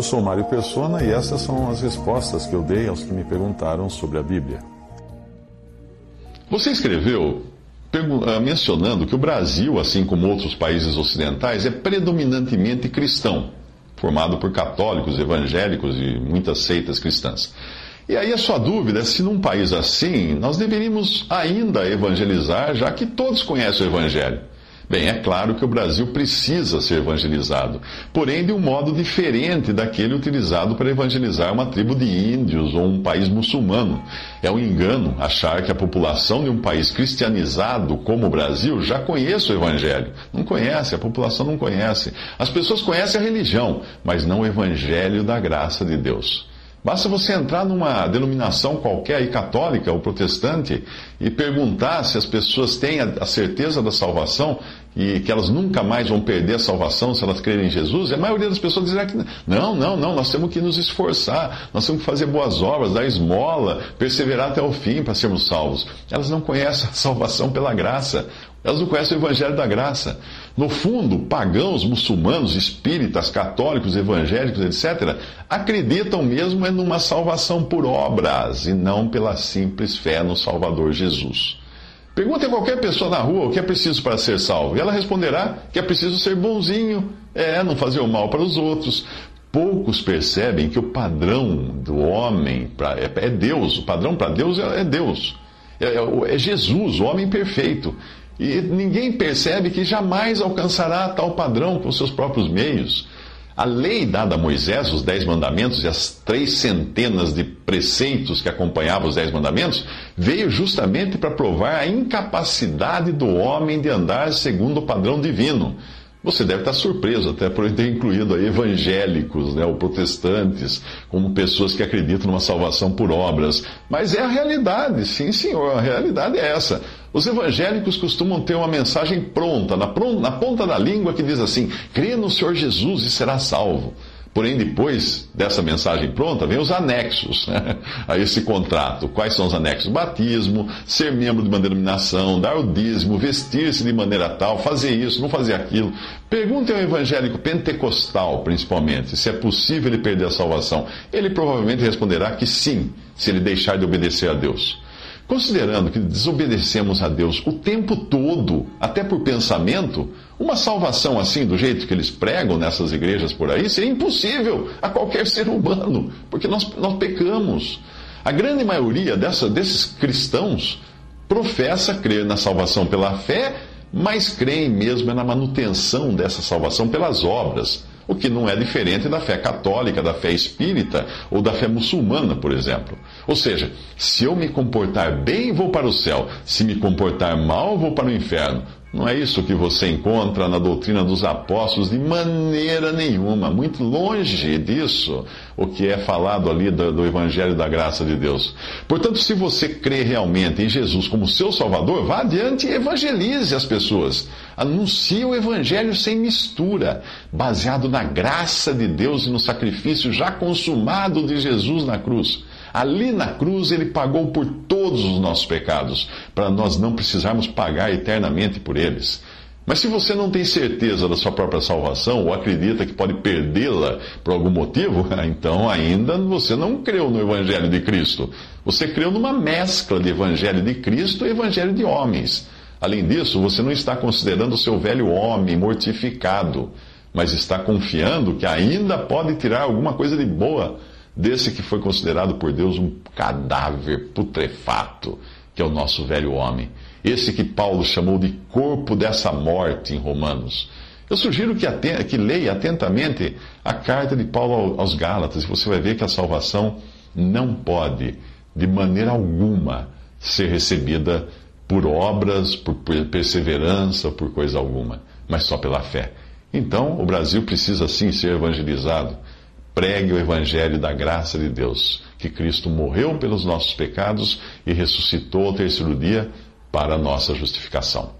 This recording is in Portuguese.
Eu sou Mário Persona e essas são as respostas que eu dei aos que me perguntaram sobre a Bíblia. Você escreveu ah, mencionando que o Brasil, assim como outros países ocidentais, é predominantemente cristão, formado por católicos, evangélicos e muitas seitas cristãs. E aí a sua dúvida é se num país assim nós deveríamos ainda evangelizar, já que todos conhecem o Evangelho. Bem, é claro que o Brasil precisa ser evangelizado, porém de um modo diferente daquele utilizado para evangelizar uma tribo de índios ou um país muçulmano. É um engano achar que a população de um país cristianizado como o Brasil já conhece o Evangelho. Não conhece, a população não conhece. As pessoas conhecem a religião, mas não o Evangelho da graça de Deus. Basta você entrar numa denominação qualquer, aí, católica ou protestante, e perguntar se as pessoas têm a certeza da salvação e que elas nunca mais vão perder a salvação se elas crerem em Jesus. E a maioria das pessoas dirá que não, não, não, nós temos que nos esforçar, nós temos que fazer boas obras, dar esmola, perseverar até o fim para sermos salvos. Elas não conhecem a salvação pela graça. Elas não conhecem o Evangelho da Graça. No fundo, pagãos, muçulmanos, espíritas, católicos, evangélicos, etc., acreditam mesmo é numa salvação por obras e não pela simples fé no Salvador Jesus. Pergunte a qualquer pessoa na rua o que é preciso para ser salvo, e ela responderá que é preciso ser bonzinho, é, não fazer o mal para os outros. Poucos percebem que o padrão do homem é, é Deus, o padrão para Deus é, é Deus, é Jesus, o homem perfeito. E ninguém percebe que jamais alcançará tal padrão com seus próprios meios. A lei dada a Moisés, os Dez Mandamentos e as três centenas de preceitos que acompanhavam os Dez Mandamentos, veio justamente para provar a incapacidade do homem de andar segundo o padrão divino. Você deve estar surpreso até por ter incluído aí evangélicos, né, ou protestantes, como pessoas que acreditam numa salvação por obras. Mas é a realidade, sim, senhor, a realidade é essa. Os evangélicos costumam ter uma mensagem pronta, na, ponta da língua, que diz assim: crê no Senhor Jesus e será salvo. Porém, depois dessa mensagem pronta, vem os anexos né, a esse contrato. Quais são os anexos? Batismo, ser membro de uma denominação, dar o dízimo, vestir-se de maneira tal, fazer isso, não fazer aquilo. Pergunte ao evangélico pentecostal, principalmente, se é possível ele perder a salvação. Ele provavelmente responderá que sim, se ele deixar de obedecer a Deus. Considerando que desobedecemos a Deus o tempo todo, até por pensamento, uma salvação assim, do jeito que eles pregam nessas igrejas por aí, seria impossível a qualquer ser humano, porque nós, nós pecamos. A grande maioria dessa, desses cristãos professa crer na salvação pela fé, mas creem mesmo é na manutenção dessa salvação pelas obras, o que não é diferente da fé católica, da fé espírita ou da fé muçulmana, por exemplo. Ou seja, se eu me comportar bem, vou para o céu, se me comportar mal, vou para o inferno. Não é isso que você encontra na doutrina dos apóstolos de maneira nenhuma, muito longe disso, o que é falado ali do, do Evangelho da Graça de Deus. Portanto, se você crê realmente em Jesus como seu Salvador, vá adiante e evangelize as pessoas. Anuncie o Evangelho sem mistura, baseado na graça de Deus e no sacrifício já consumado de Jesus na cruz. Ali na cruz ele pagou por todos os nossos pecados, para nós não precisarmos pagar eternamente por eles. Mas se você não tem certeza da sua própria salvação ou acredita que pode perdê-la por algum motivo, então ainda você não creu no Evangelho de Cristo. Você creu numa mescla de Evangelho de Cristo e Evangelho de homens. Além disso, você não está considerando o seu velho homem mortificado, mas está confiando que ainda pode tirar alguma coisa de boa desse que foi considerado por Deus um cadáver putrefato, que é o nosso velho homem. Esse que Paulo chamou de corpo dessa morte em Romanos. Eu sugiro que, que leia atentamente a carta de Paulo aos Gálatas, e você vai ver que a salvação não pode, de maneira alguma, ser recebida por obras, por perseverança, por coisa alguma. mas só pela fé. Então, o Brasil precisa sim ser evangelizado. Pregue o evangelho da graça de Deus, que Cristo morreu pelos nossos pecados e ressuscitou ao terceiro dia para a nossa justificação.